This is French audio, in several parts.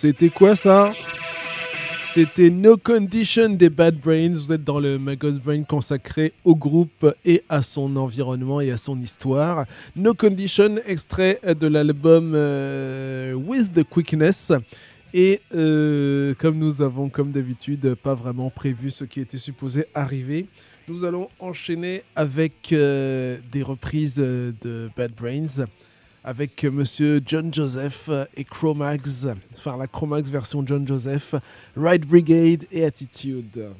C'était quoi ça? C'était No Condition des Bad Brains. Vous êtes dans le Maggot Brain consacré au groupe et à son environnement et à son histoire. No Condition, extrait de l'album euh, With the Quickness. Et euh, comme nous avons, comme d'habitude, pas vraiment prévu ce qui était supposé arriver, nous allons enchaîner avec euh, des reprises de Bad Brains avec monsieur John Joseph et Chromax, enfin la Chromax version John Joseph, Ride Brigade et Attitude.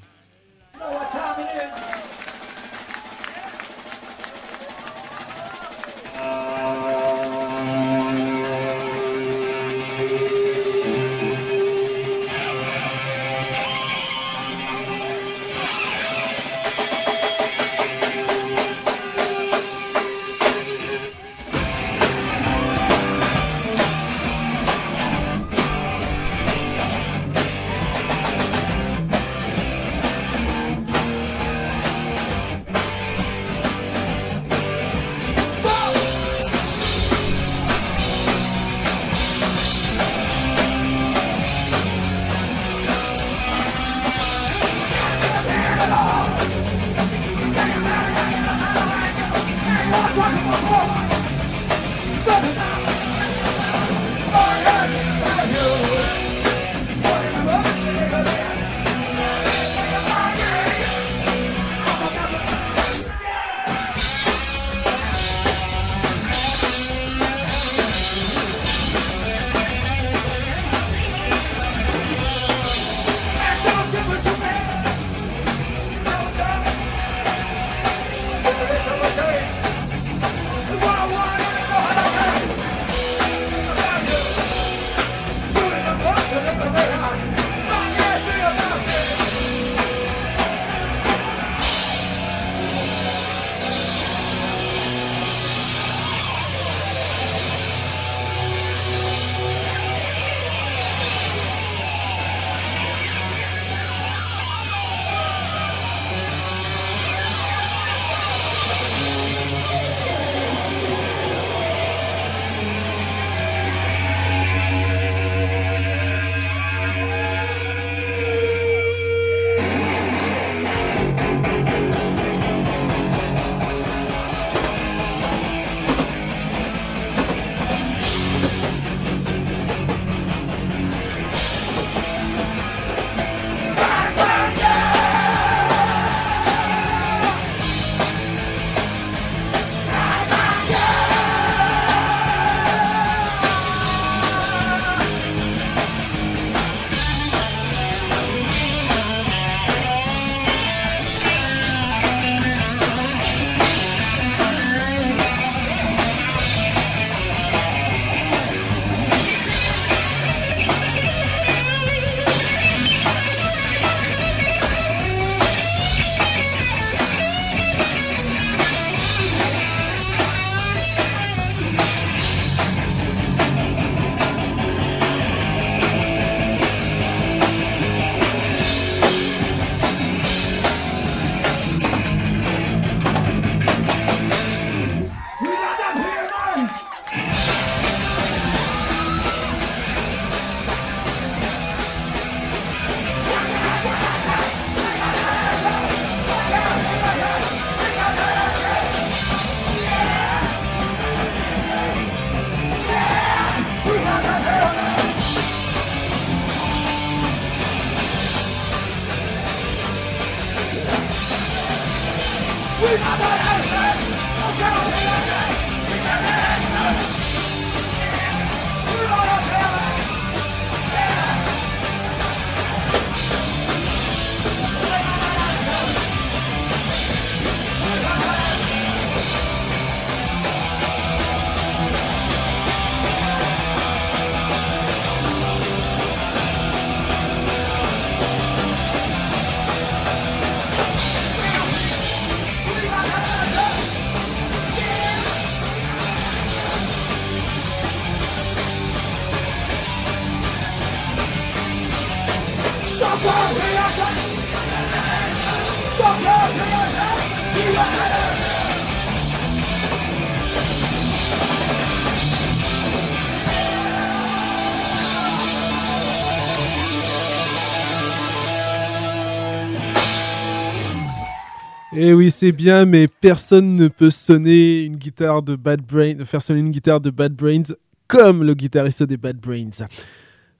Eh oui, c'est bien, mais personne ne peut sonner une guitare de Bad Brains, faire sonner une guitare de Bad Brains comme le guitariste des Bad Brains.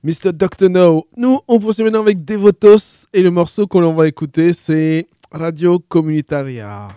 Mr. Dr. No. Nous, on poursuit maintenant avec Devotos et le morceau qu'on va écouter, c'est Radio Comunitaria.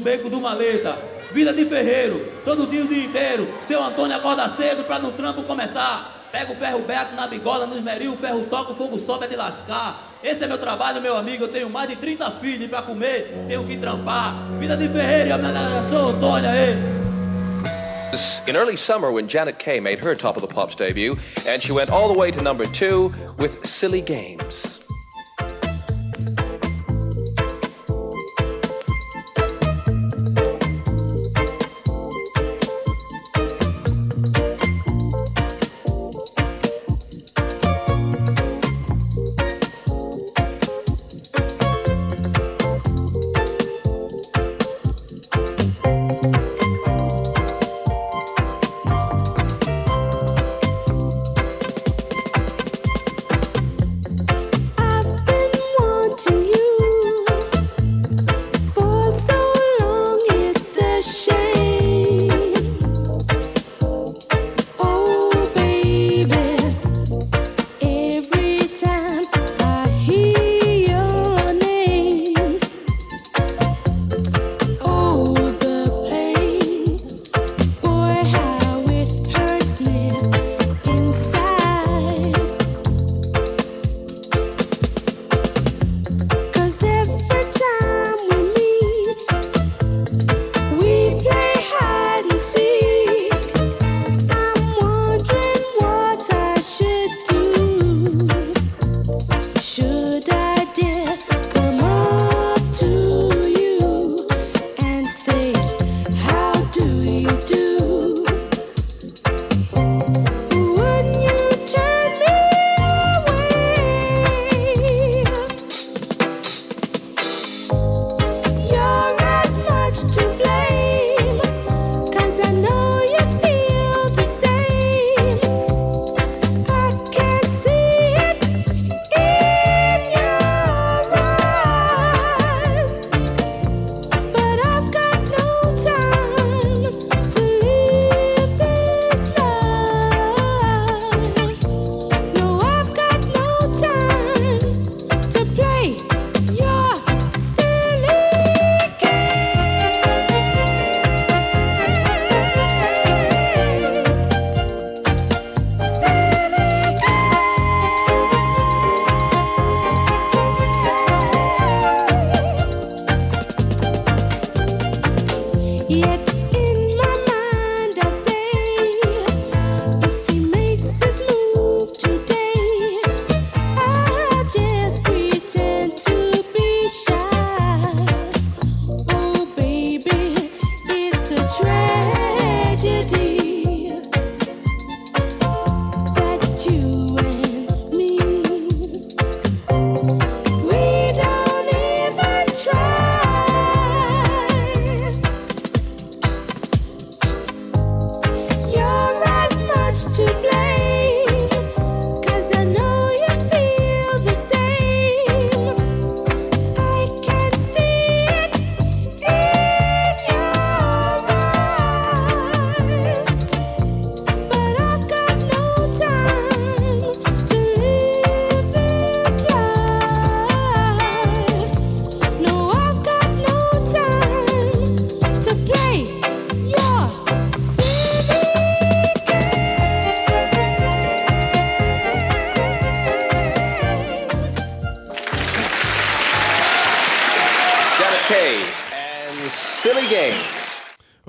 Beco do maleta. Vida de ferreiro, todo dia o dia inteiro. Seu Antônio acorda cedo pra no trampo começar. Pega o ferro beto na bigola, no esmeril, o ferro toca, o fogo sobe é de lascar. Esse é meu trabalho, meu amigo. Eu tenho mais de 30 filhos pra comer, tenho que trampar. Vida de ferreiro, sou Antônio aí. In early summer, when Janet Kay made her Top of the Pops debut, and she went all the way to number two with Silly Games.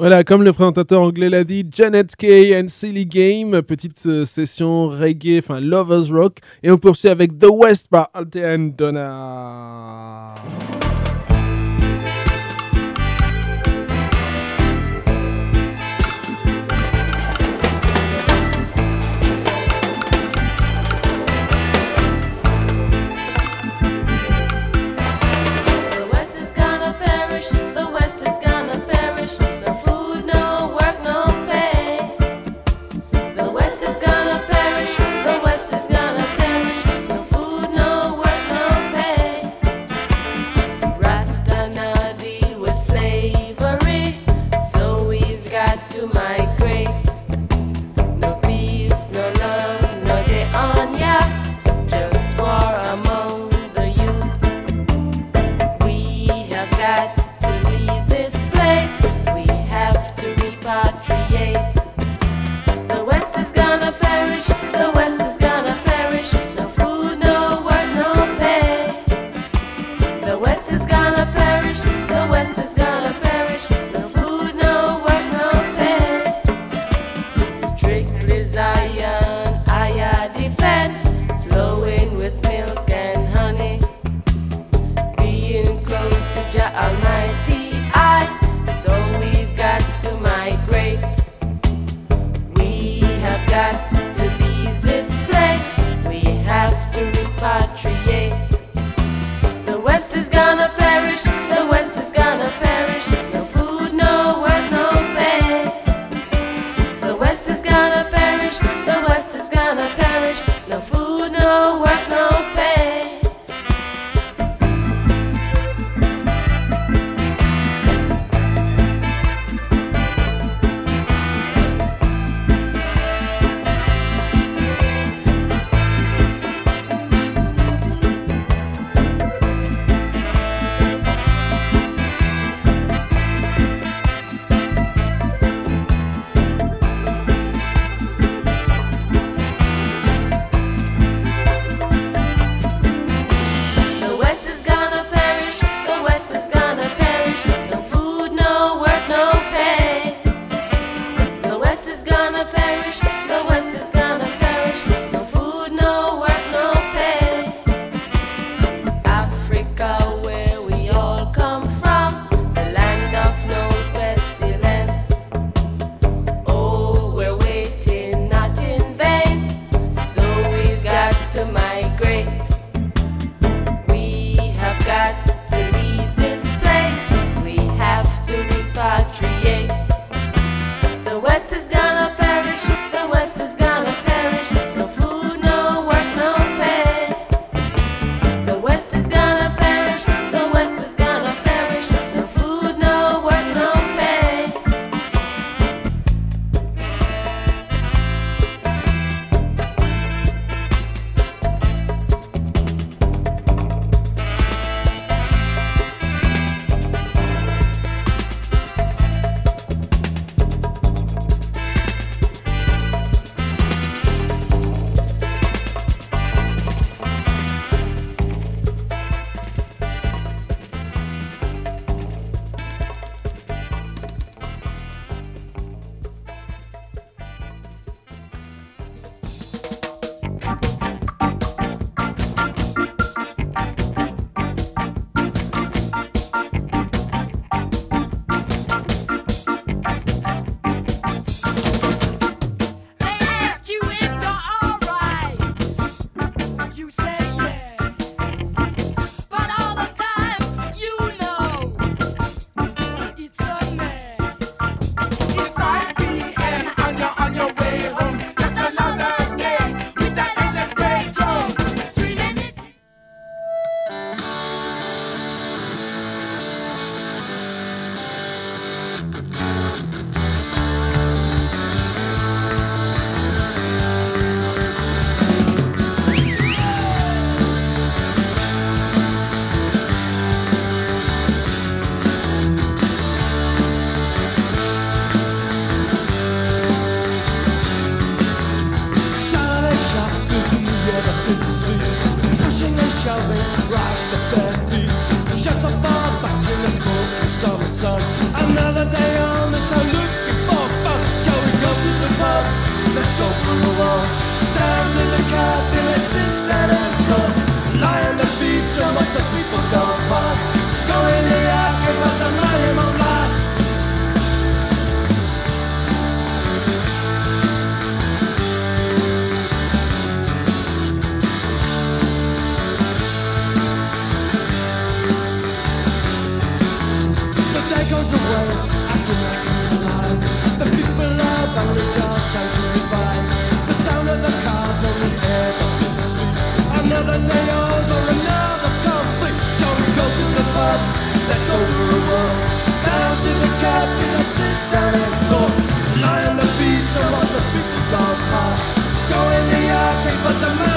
Voilà, comme le présentateur anglais l'a dit, Janet Kay and Silly Game, petite euh, session reggae, enfin lovers rock, et on poursuit avec The West par Altea and Donna. So what's a big dog? Go in the arcade, but the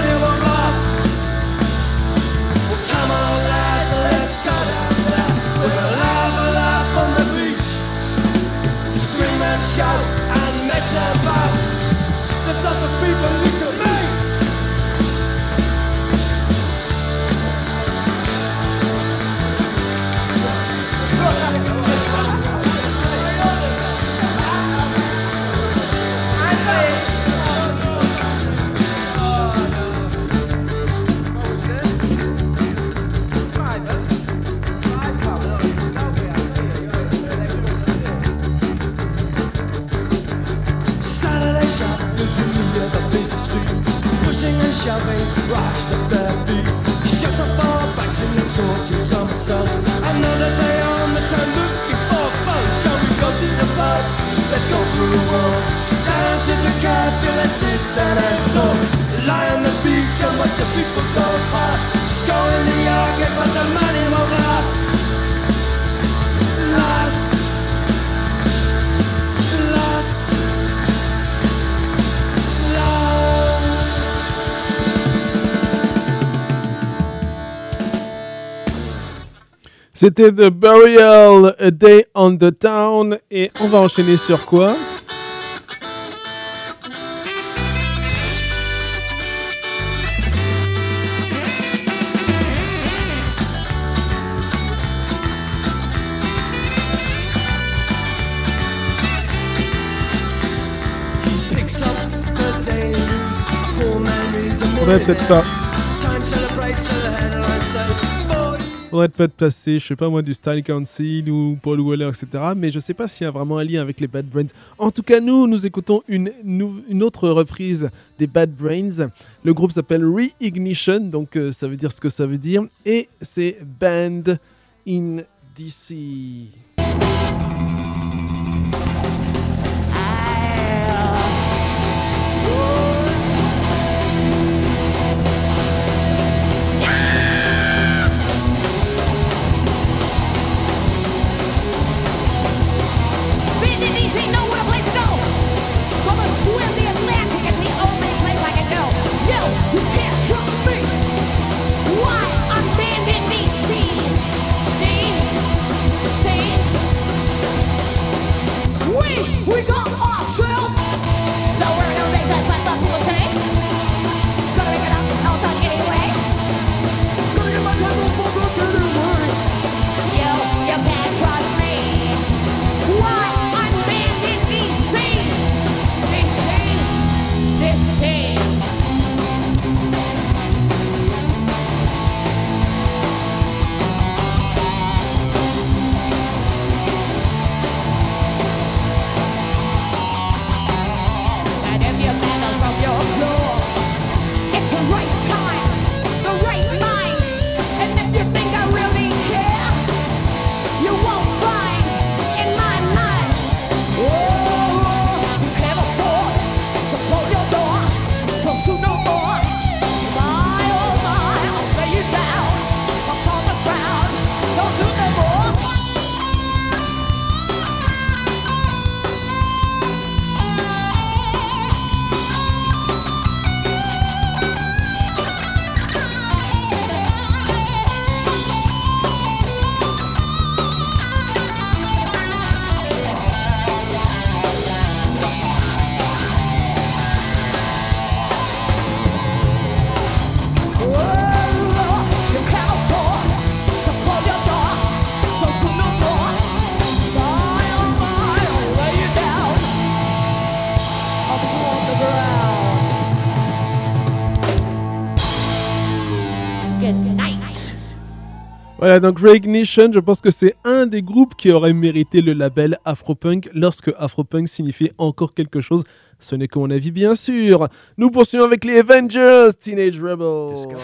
shoving, rushed up their feet. Shut up our backs in the scorching summer sun. Another day on the town looking for fun. Shall we go to the pub? Let's go through the wall. Down to the cafe, let's sit down and talk. Lie on the beach and watch the people go past. Go in the arcade, but the money won't. Last. C'était The Burial A Day on the Town. Et on va enchaîner sur quoi? Picks up the "Boy, Faudrait peut-être passer, je sais pas moi, du Style Council ou Paul Weller, etc. Mais je sais pas s'il y a vraiment un lien avec les Bad Brains. En tout cas, nous, nous écoutons une autre reprise des Bad Brains. Le groupe s'appelle Reignition, donc euh, ça veut dire ce que ça veut dire. Et c'est Band in DC. We, got Voilà, donc Reignition, je pense que c'est un des groupes qui aurait mérité le label Afropunk lorsque Afropunk signifiait encore quelque chose. Ce n'est que mon avis, bien sûr. Nous poursuivons avec les Avengers, Teenage Rebel.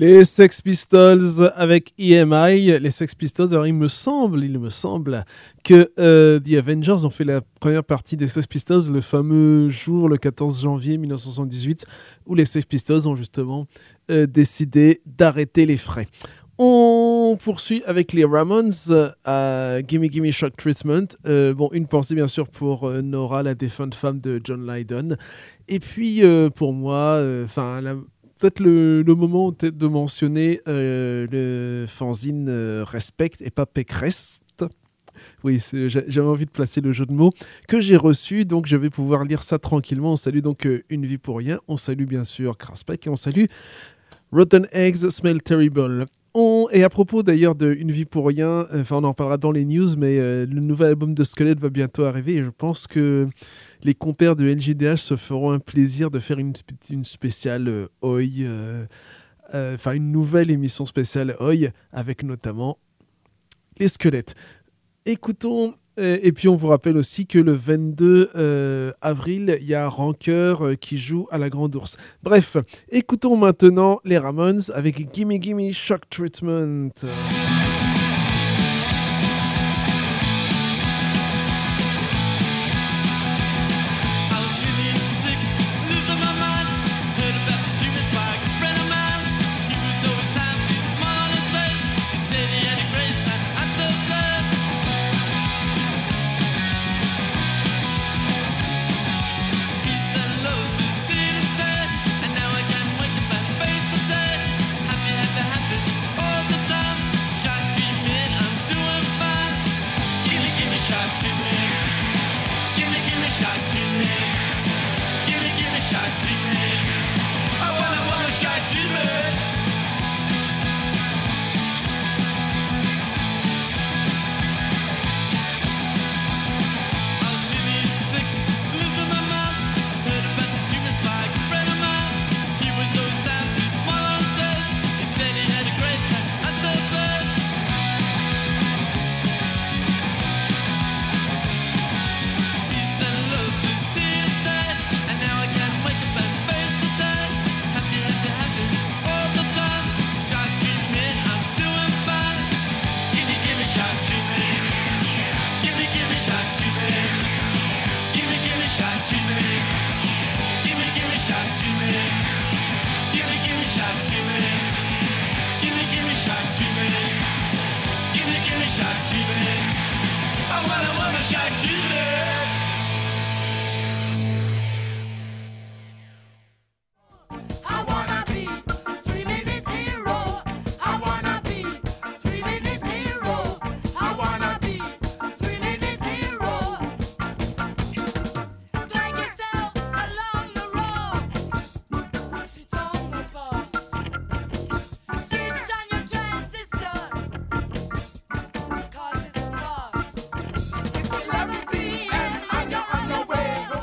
Les Sex Pistols avec EMI. Les Sex Pistols, alors il me semble, il me semble que euh, The Avengers ont fait la première partie des Sex Pistols le fameux jour, le 14 janvier 1978, où les Sex Pistols ont justement euh, décidé d'arrêter les frais. On poursuit avec les Ramones à Gimme Gimme Shock Treatment. Euh, bon, une pensée bien sûr pour euh, Nora, la défunte femme de John Lydon. Et puis euh, pour moi, enfin peut-être le, moment de mentionner euh, le fanzine euh, Respect et pas Pécresse. Oui, j'avais envie de placer le jeu de mots que j'ai reçu, donc je vais pouvoir lire ça tranquillement. On salue donc euh, Une vie pour rien, on salue bien sûr Kraspek et on salue Rotten Eggs Smell Terrible. Et à propos d'ailleurs de Une vie pour rien, enfin on en parlera dans les news, mais euh, le nouvel album de Squelette va bientôt arriver et je pense que les compères de LJDH se feront un plaisir de faire une, spé- une spéciale euh, Oi, euh, enfin une nouvelle émission spéciale Oi avec notamment les squelettes. Écoutons, et puis on vous rappelle aussi que le 22 euh, avril, il y a Rancœur euh, qui joue à la Grande Ourse. Bref, écoutons maintenant les Ramones avec Gimme Gimme Shock Treatment.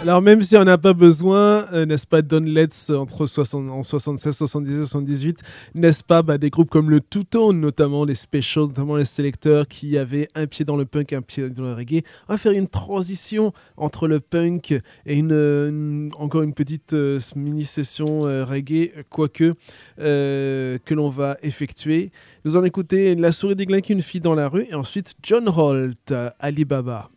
Alors même si on n'a pas besoin, euh, n'est-ce pas, Don Letts euh, entre 60 en 76, 77, 78, n'est-ce pas, bah, des groupes comme le Two Tone, notamment les Specials, notamment les Selecteurs, qui avaient un pied dans le punk, un pied dans le reggae. On va faire une transition entre le punk et une, encore une petite euh, mini-session reggae, quoique, que l'on va effectuer. Nous allons écouter La souris des qui une fille dans la rue, et ensuite John Holt, Alibaba.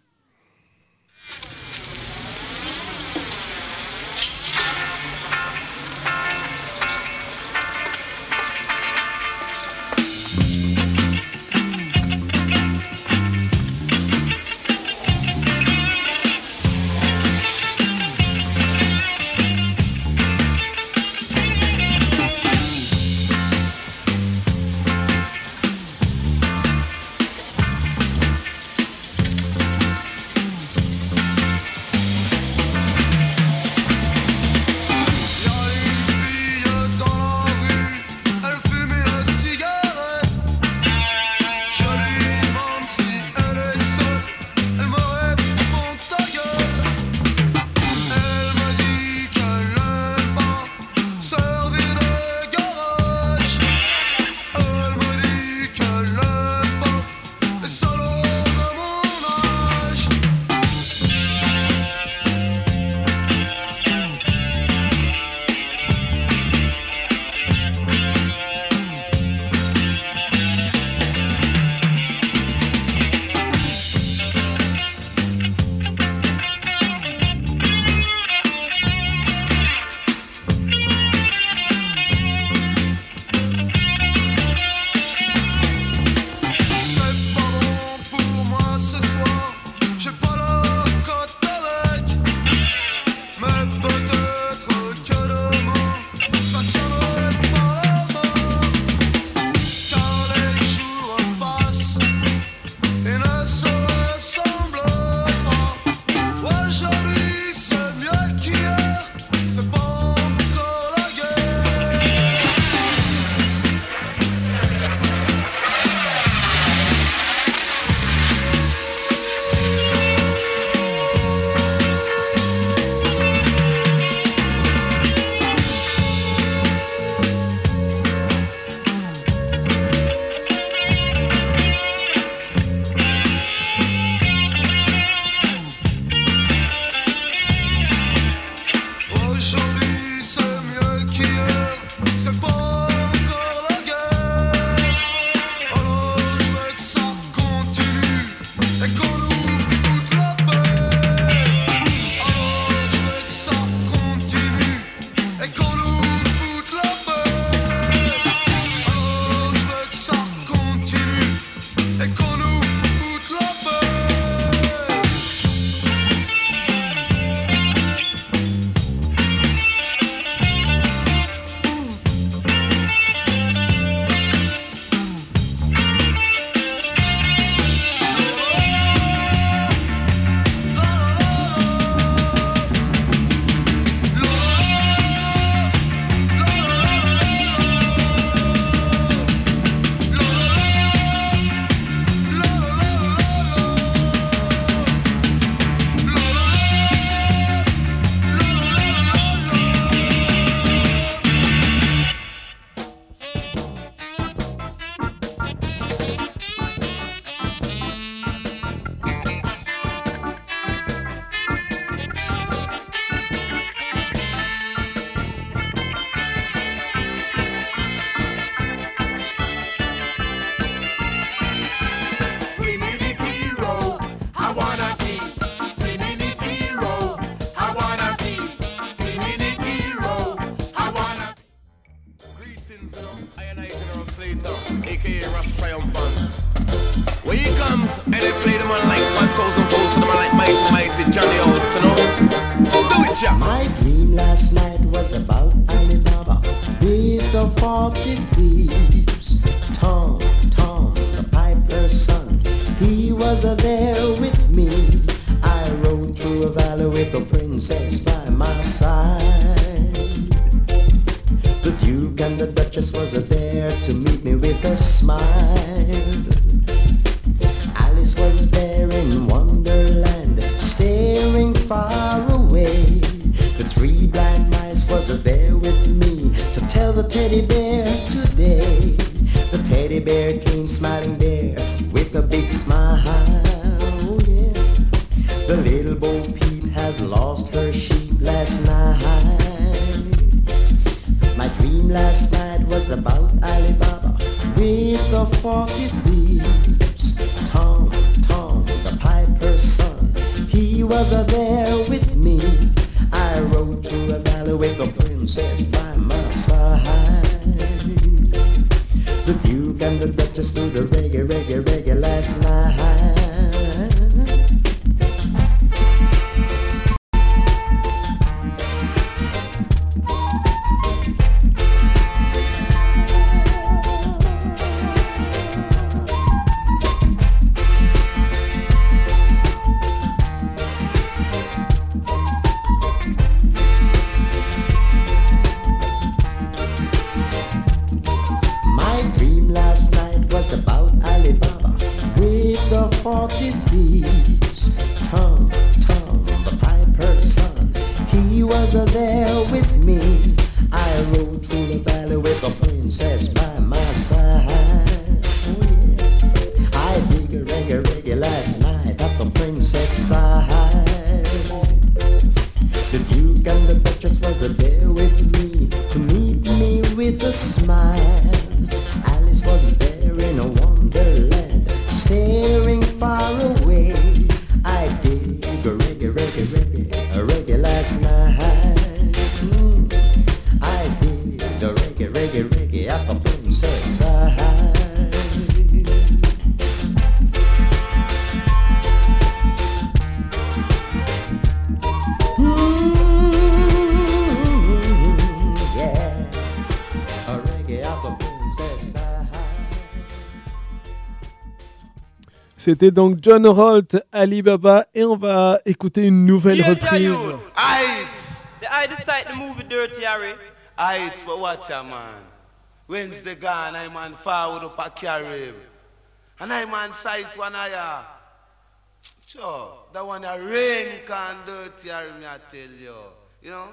C'était donc John Holt, Alibaba, et on va écouter une nouvelle reprise. you. Aight. I decide to move it dirty, Harry. Aight, but watch ya, man. Wednesday gone, I man forward up a carib. And I man sight one of ya. Sure, that one a rain can dirty, Harry, me I tell you. You know,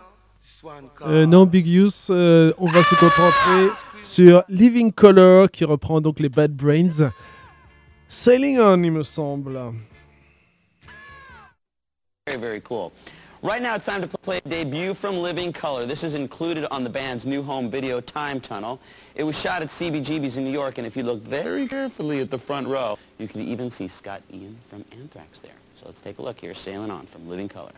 this one can. Euh, non, Big Use, euh, on va se concentrer sur Living Color qui reprend donc les Bad Brains. Sailing On, il me semble. Very, very cool. Right now it's time to play a debut from Living Color. This is included on the band's new home video, Time Tunnel. It was shot at CBGB's in New York, and if you look very carefully at the front row, you can even see Scott Ian from Anthrax there. So let's take a look here, Sailing On from Living Color.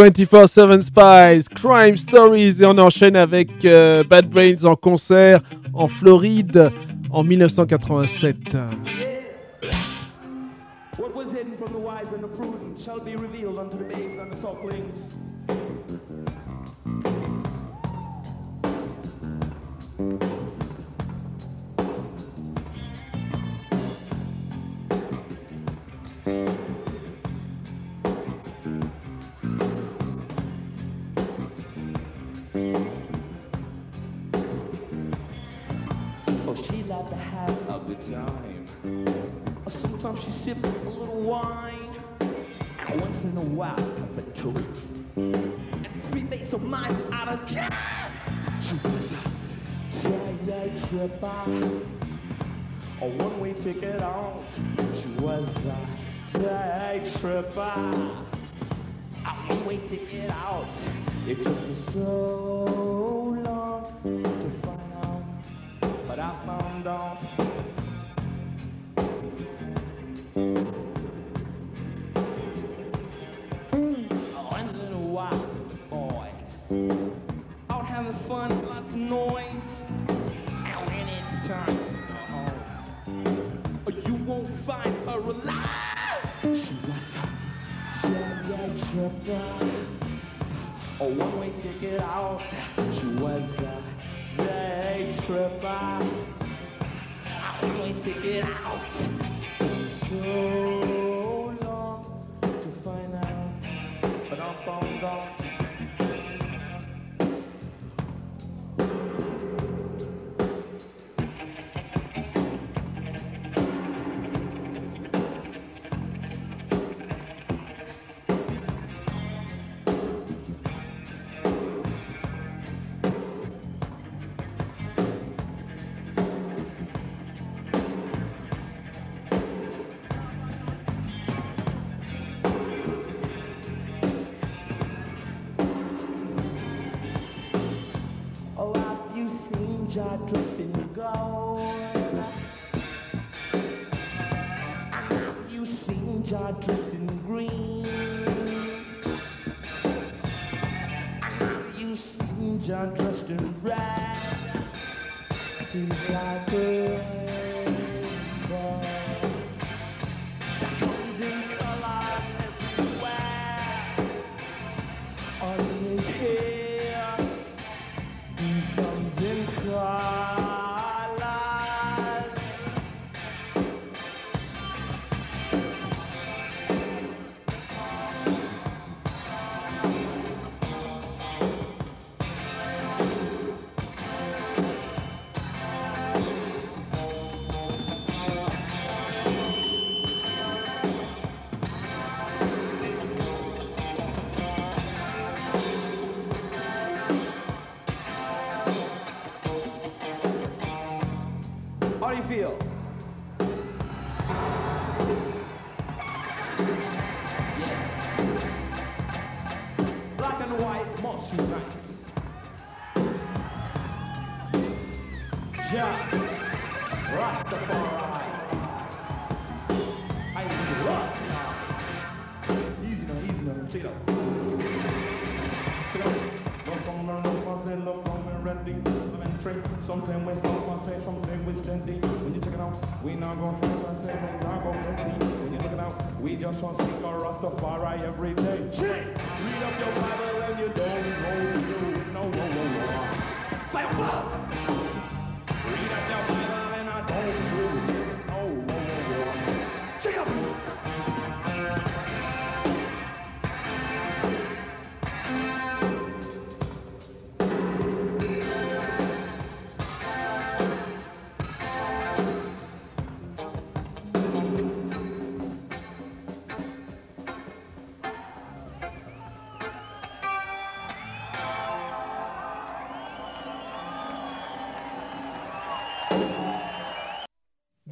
24-7 Spies, Crime Stories, et on enchaîne avec euh, Bad Brains en concert en Floride en 1987. so 觉得好奇。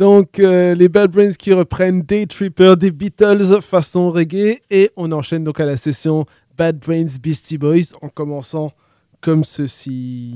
donc euh, les Bad Brains qui reprennent Day Tripper des Beatles façon reggae et on enchaîne donc à la session Bad Brains Beastie Boys en commençant comme ceci.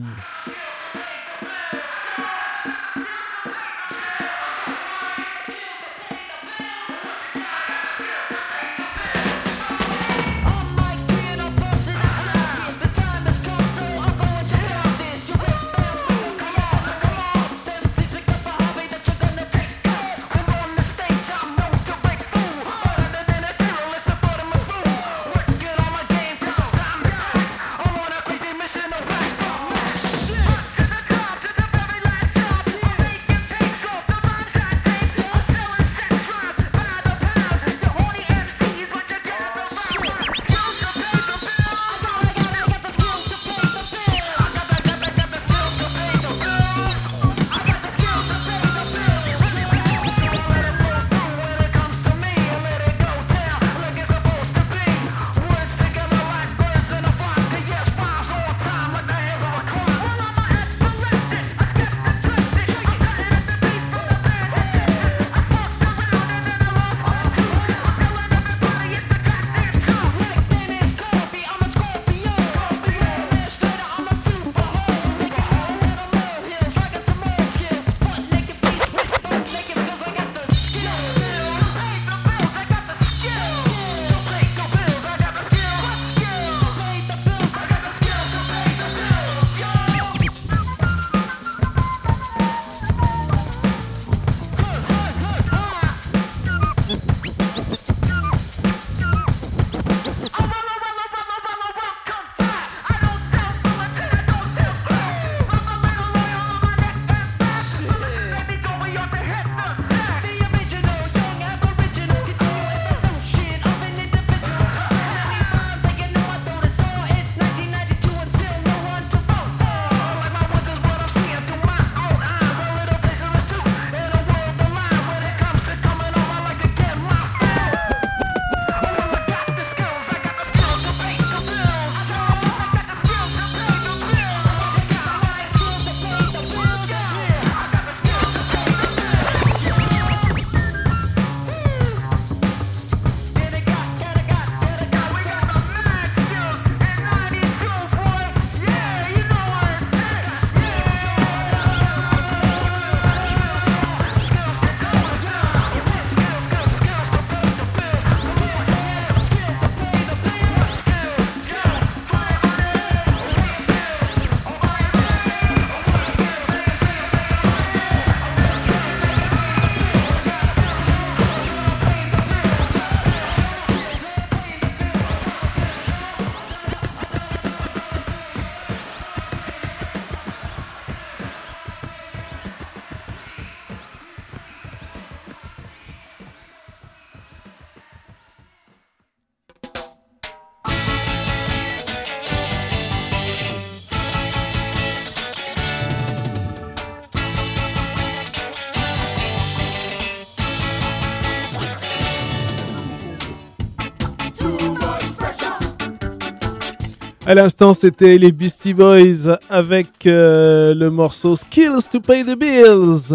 À l'instant, c'était les Beastie Boys avec euh, le morceau Skills to Pay the Bills.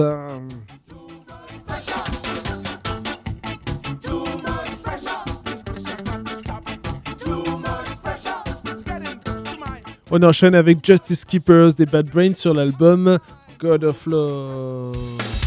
On enchaîne avec Justice Keepers des Bad Brains sur l'album God of Love.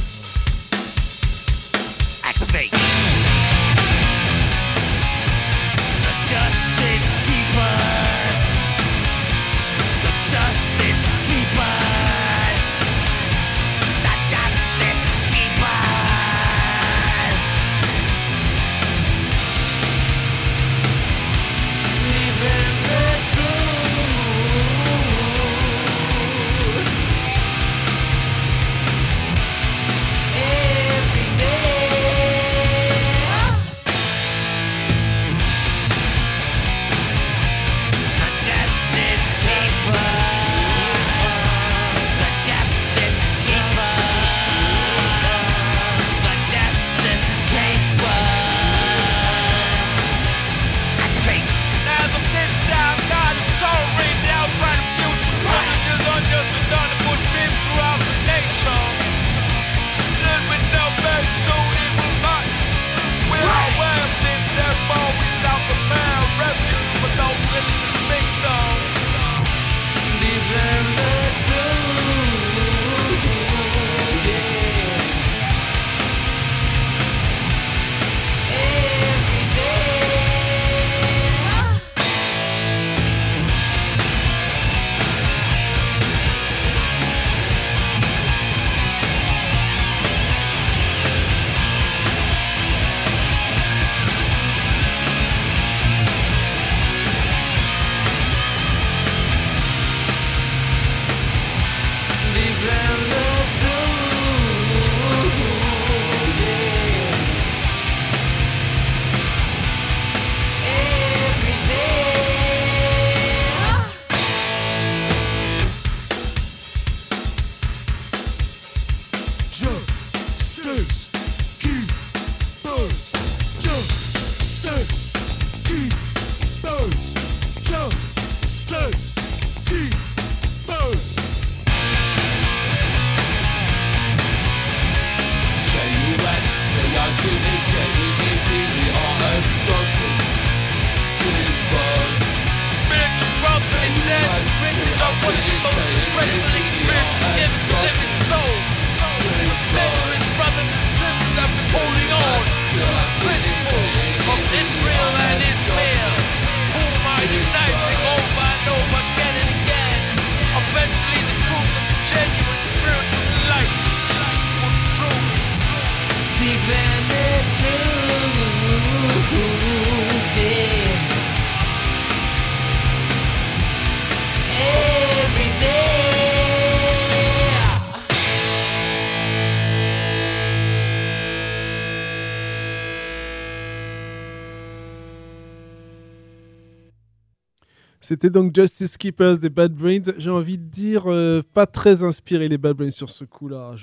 C'était donc Justice Keepers des Bad Brains. J'ai envie de dire, euh, pas très inspiré les Bad Brains sur ce coup-là.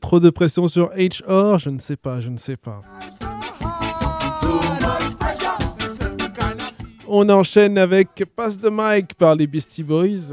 Trop de pression sur HR Je ne sais pas, je ne sais pas. On enchaîne avec Pass the Mike par les Beastie Boys.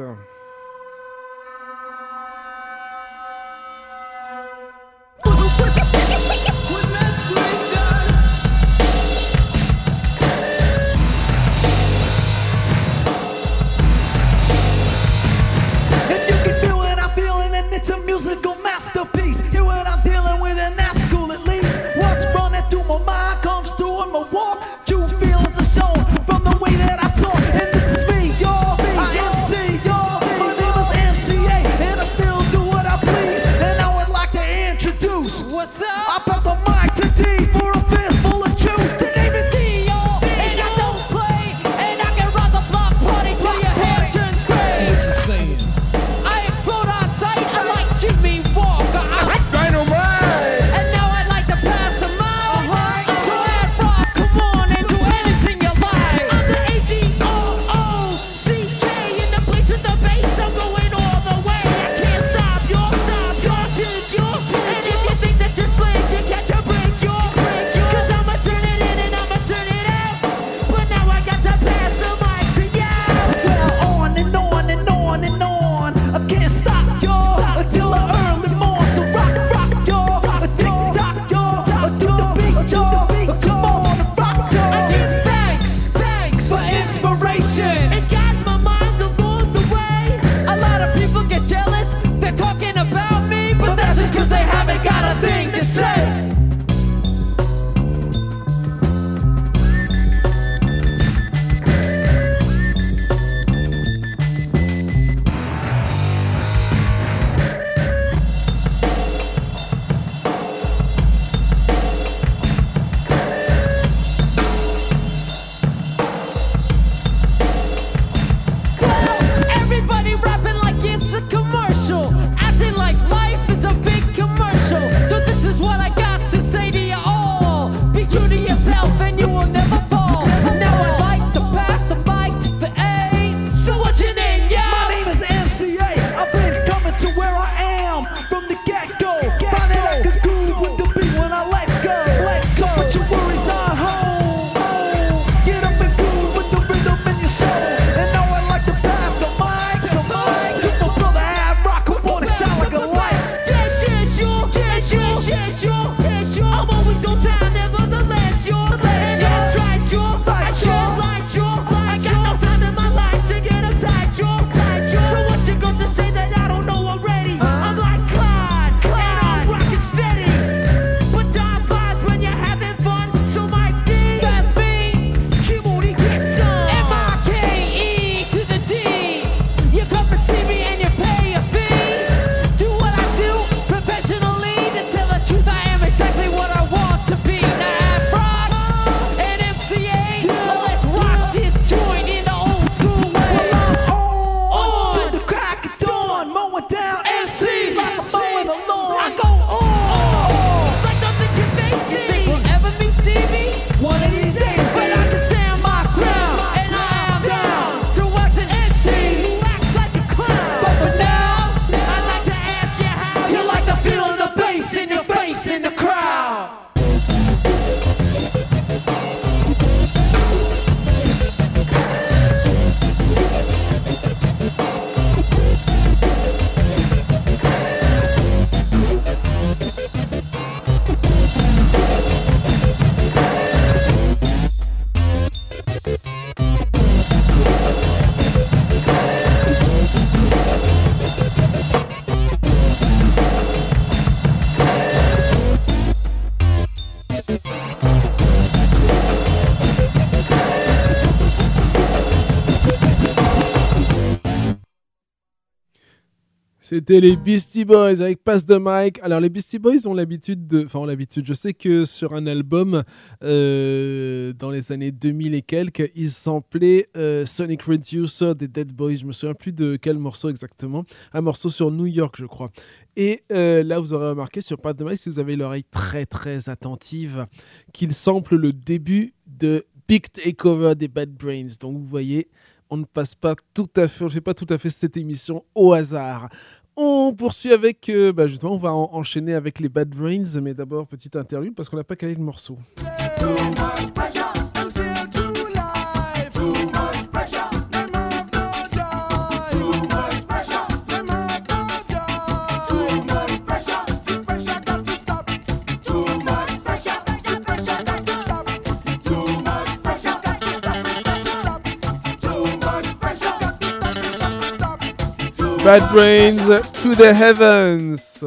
C'était les Beastie Boys avec Pass the Mic. Alors les Beastie Boys ont l'habitude de... Enfin l'habitude, je sais que sur un album euh, dans les années 2000 et quelques, ils samplaient euh, Sonic Reducer des Dead Boys. Je me souviens plus de quel morceau exactement. Un morceau sur New York je crois. Et euh, là vous aurez remarqué sur Pass the Mic, si vous avez l'oreille très très attentive, qu'ils samplent le début de Big Takeover des Bad Brains. Donc vous voyez, on ne passe pas tout à fait, on ne fait pas tout à fait cette émission au hasard. On poursuit avec, euh, bah justement, on va en- enchaîner avec les Bad Brains, mais d'abord petite interlude parce qu'on n'a pas calé le morceau. Bad Brains to the heavens.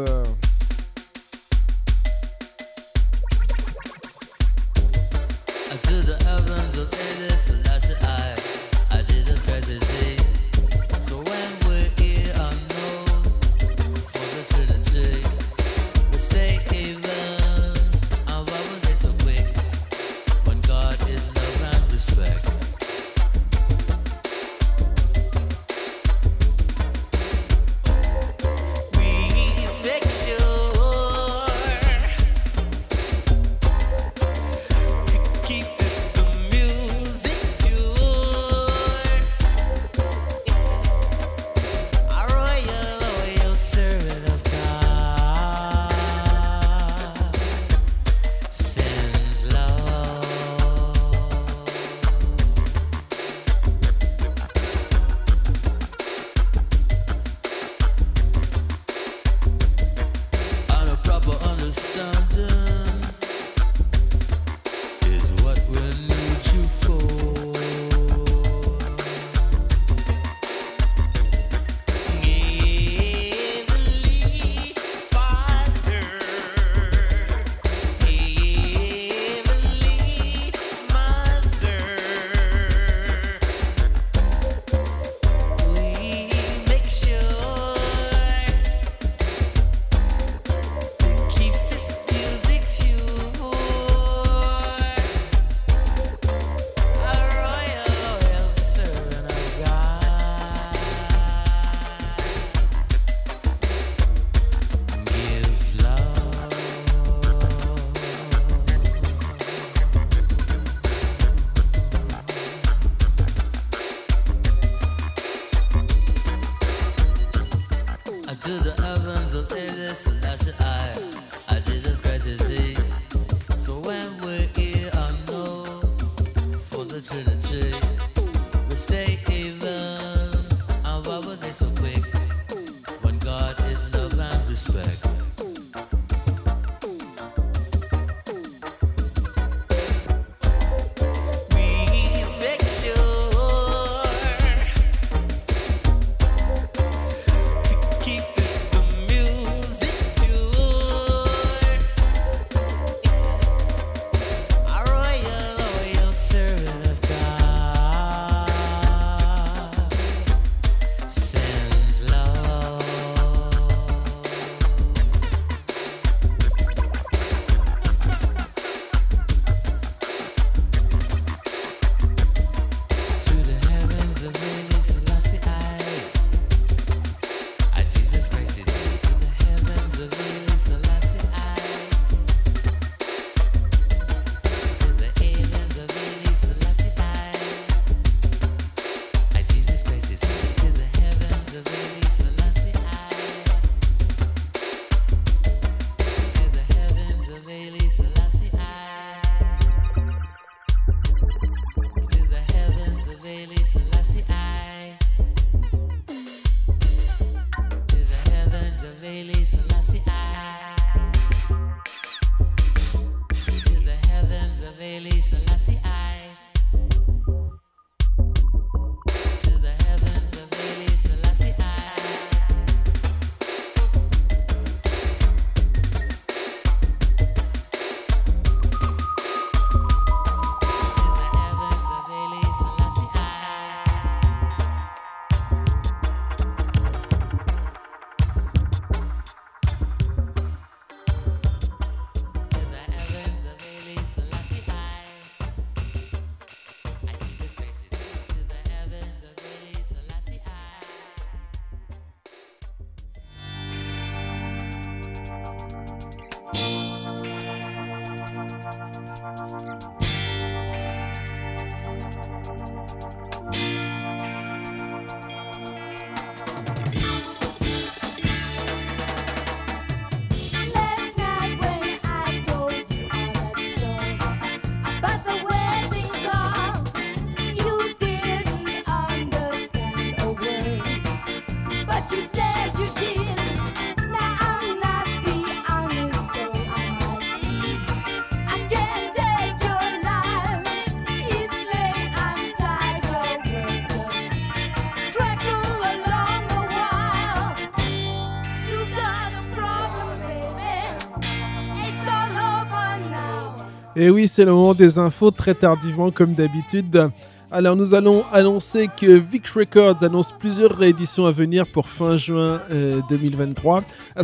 Et oui, c'est le moment des infos très tardivement comme d'habitude. Alors nous allons annoncer que Vic Records annonce plusieurs rééditions à venir pour fin juin euh, 2023. À,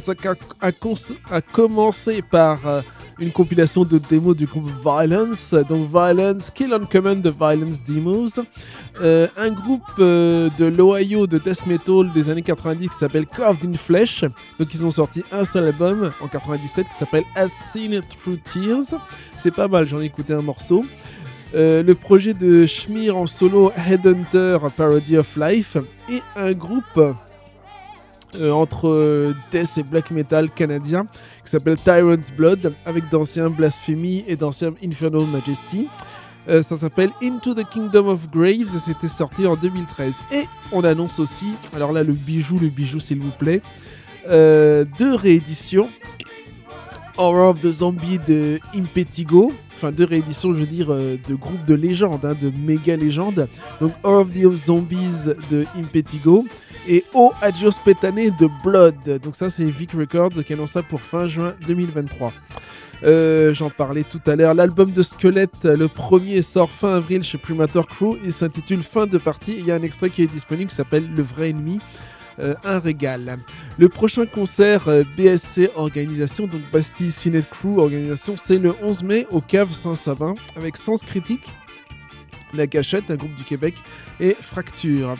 à à commencer par euh, une compilation de démos du groupe Violence. Donc Violence, Kill on Command de Violence Demos. Euh, un groupe euh, de l'Ohio de death metal des années 90 qui s'appelle Carved in Flesh. Donc ils ont sorti un seul album en 97 qui s'appelle As Seen Through Tears. C'est pas mal, j'en ai écouté un morceau. Euh, le projet de Schmier en solo Headhunter Parody of Life et un groupe euh, entre euh, death et black metal canadien qui s'appelle Tyrant's Blood avec d'anciens Blasphemy et d'anciens Infernal Majesty. Ça s'appelle Into the Kingdom of Graves c'était sorti en 2013. Et on annonce aussi, alors là le bijou, le bijou s'il vous plaît, deux rééditions. Horror of the Zombie de Impetigo, enfin deux rééditions, je veux dire, euh, de groupes de légendes, hein, de méga légendes. Donc Horror of the Zombies de Impetigo et O Adios Petane de Blood. Donc ça c'est Vic Records qui annonce ça pour fin juin 2023. Euh, J'en parlais tout à l'heure. L'album de Squelette, le premier, sort fin avril chez Primator Crew. Il s'intitule Fin de partie. Il y a un extrait qui est disponible qui s'appelle Le vrai ennemi. Euh, un régal. Le prochain concert euh, BSC Organisation, donc Bastille Cinet Crew Organisation, c'est le 11 mai au Cave Saint-Savin avec Sens Critique, La Cachette, un groupe du Québec, et Fracture.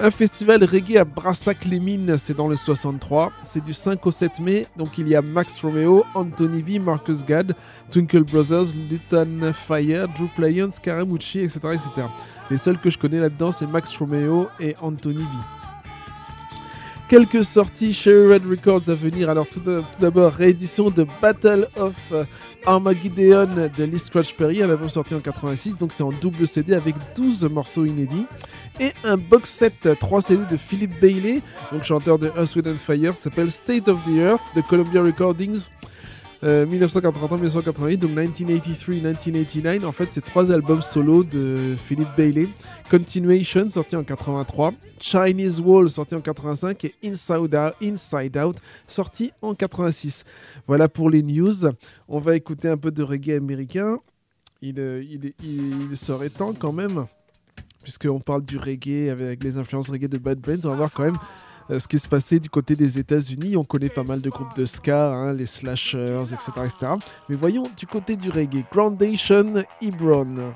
Un festival reggae à Brassac-les-Mines, c'est dans le 63. C'est du 5 au 7 mai. Donc il y a Max Romeo, Anthony B, Marcus Gad, Twinkle Brothers, Lutan Fire, Drew Lyons, Scaramucci, etc., etc. Les seuls que je connais là-dedans, c'est Max Romeo et Anthony B. Quelques sorties chez Red Records à venir. Alors tout d'a- tout d'abord, réédition de Battle of euh, Armageddon de Lee Scratch Perry, un album sorti en 86, donc c'est en double CD avec 12 morceaux inédits. Et un box set 3 CD de Philip Bailey, donc chanteur de Earth, Wind Fire, s'appelle State of the Earth de Columbia Recordings. Euh, 1983-1988, donc 1983-1989. En fait, c'est trois albums solo de Philip Bailey. Continuation, sorti en 83. Chinese Wall, sorti en 85. Et Inside Out, Inside Out, sorti en 86. Voilà pour les news. On va écouter un peu de reggae américain. Il, euh, il, serait temps quand même, puisqu'on parle du reggae avec les influences reggae de Bad Brains. On va voir quand même euh, ce qui se passait du côté des États-Unis. On connaît pas mal de groupes de ska, hein, les Slashers, etc., etc. Mais voyons du côté du reggae. Groundation, Hebron.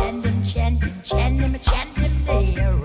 chanting, chanting, chanting, chanting chant him, there.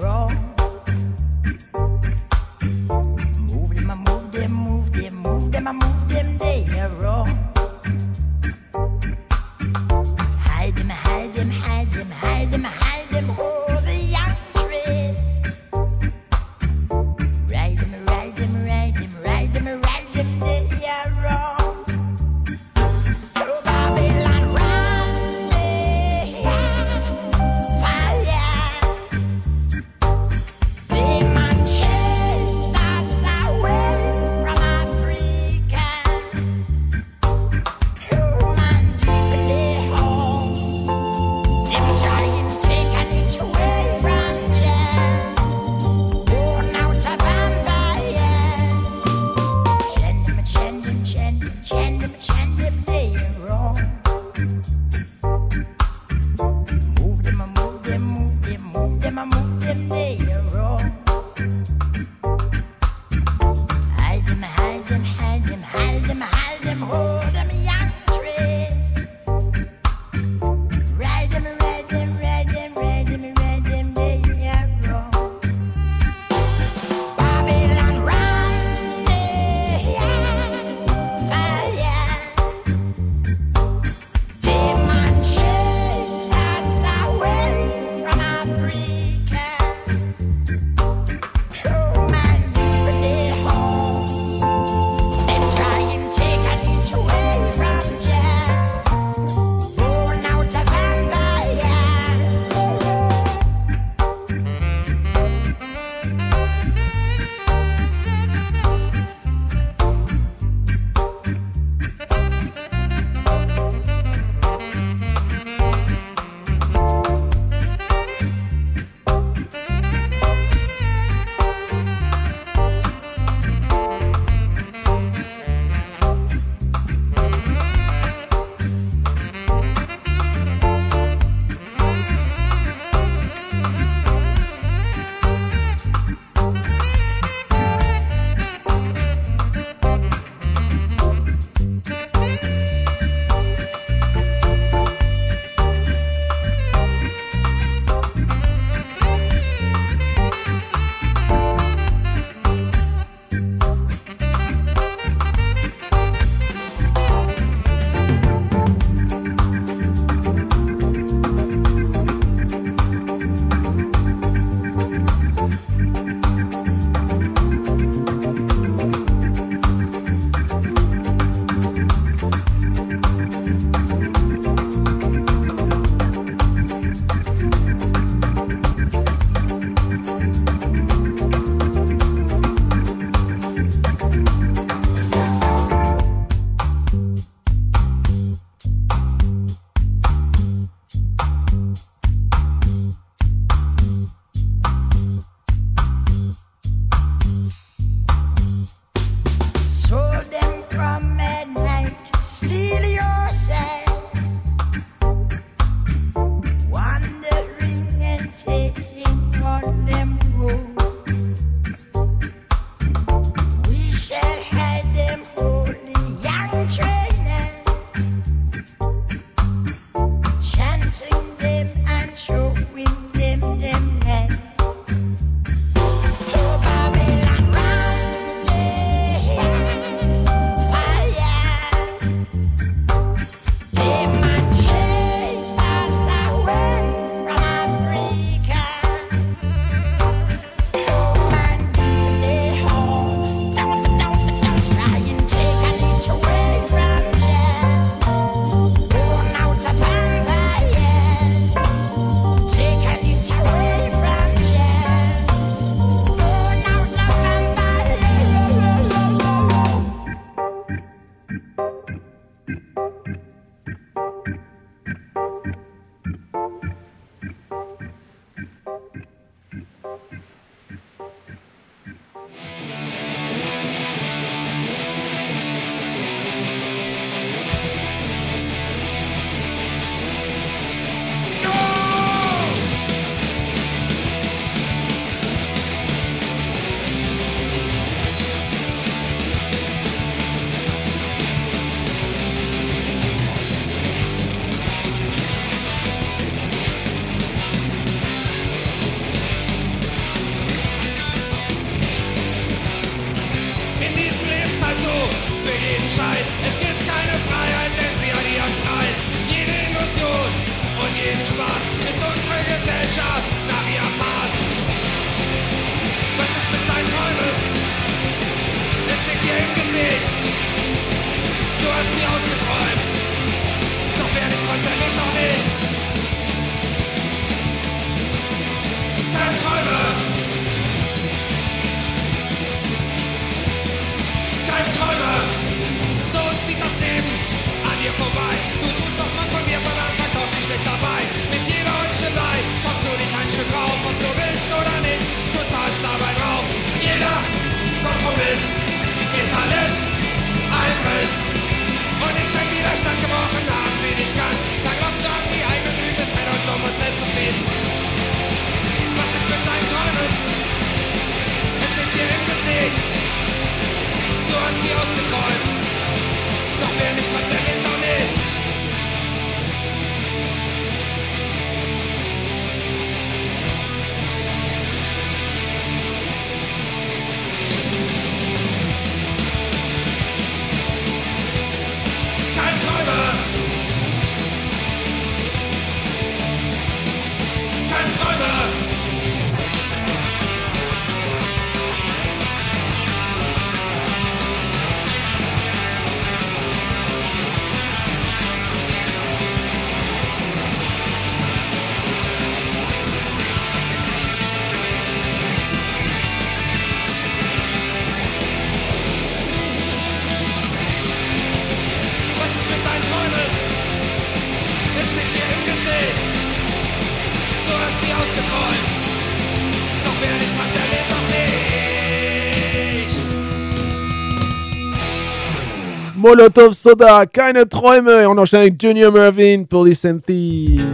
Molotov Soda, Keine Träume. On enchaîne avec Junior Mervyn, Police and Thief.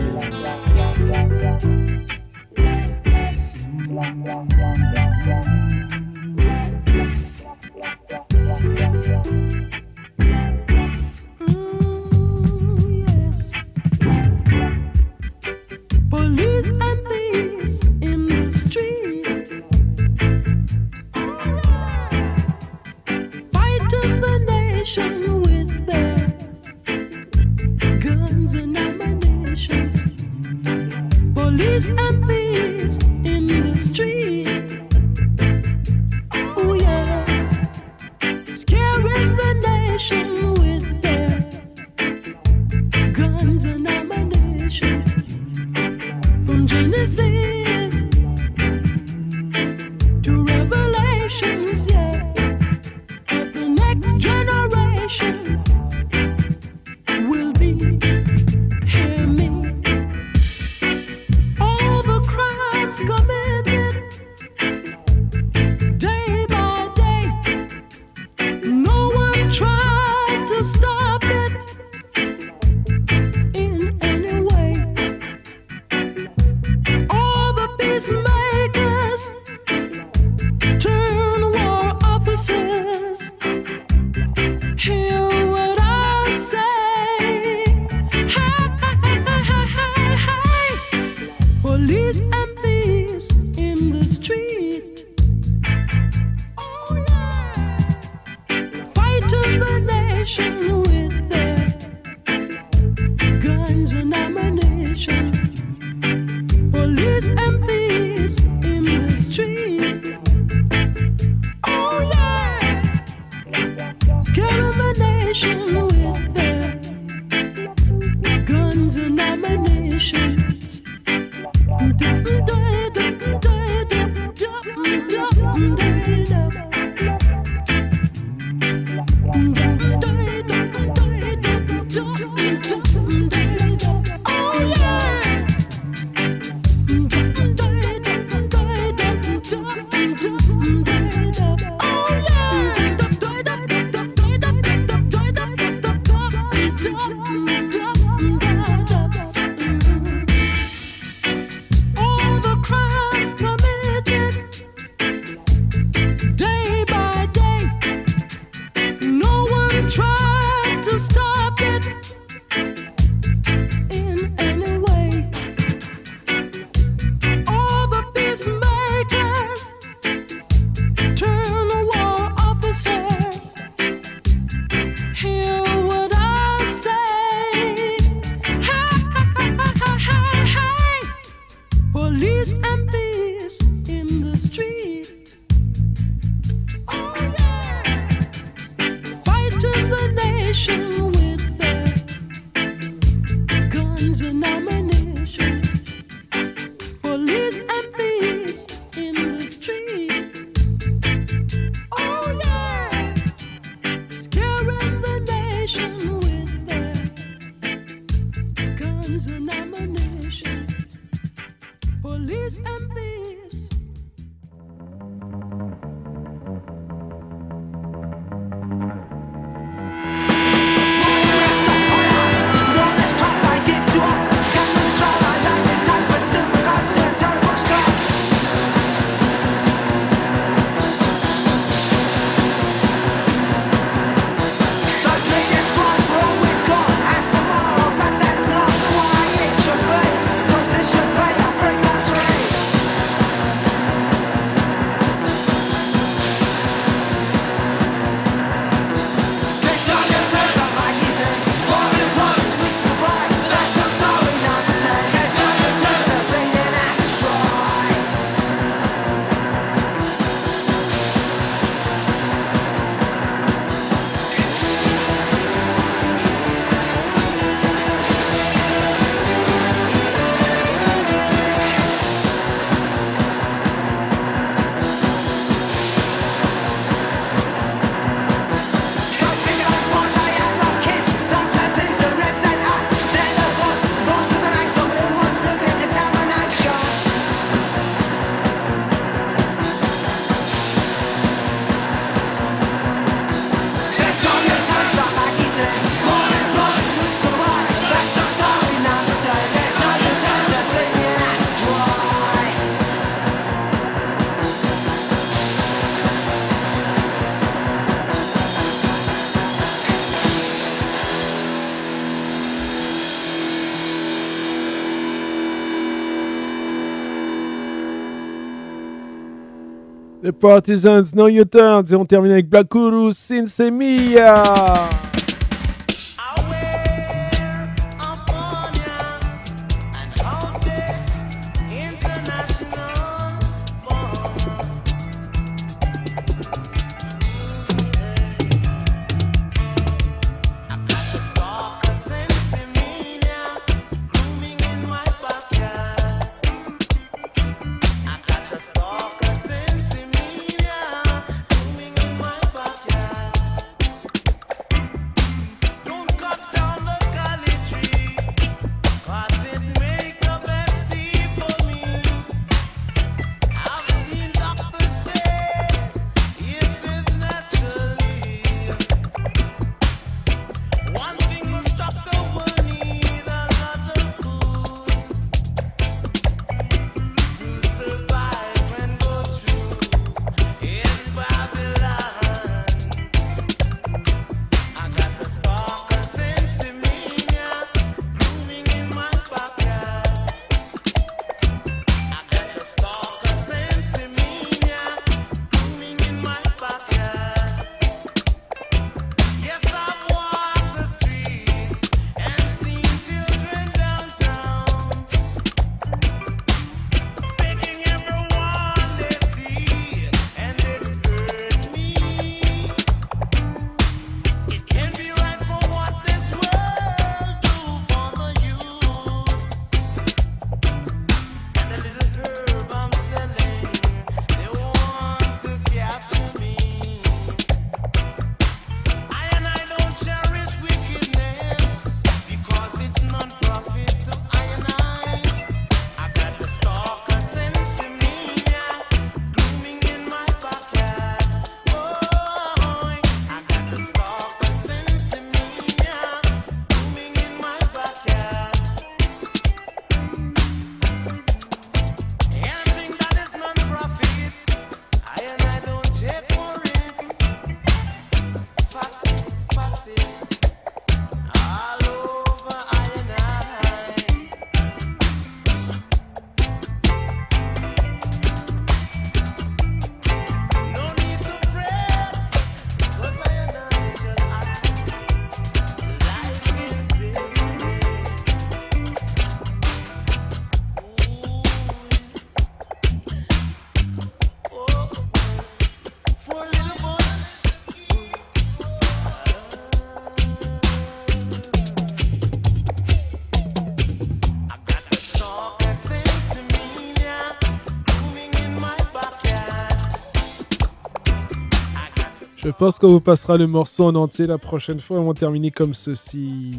Partisans, Know Your Turns. Et on termine avec Black Guru, Sinsemia. Je pense qu'on vous passera le morceau en entier la prochaine fois on va terminer comme ceci.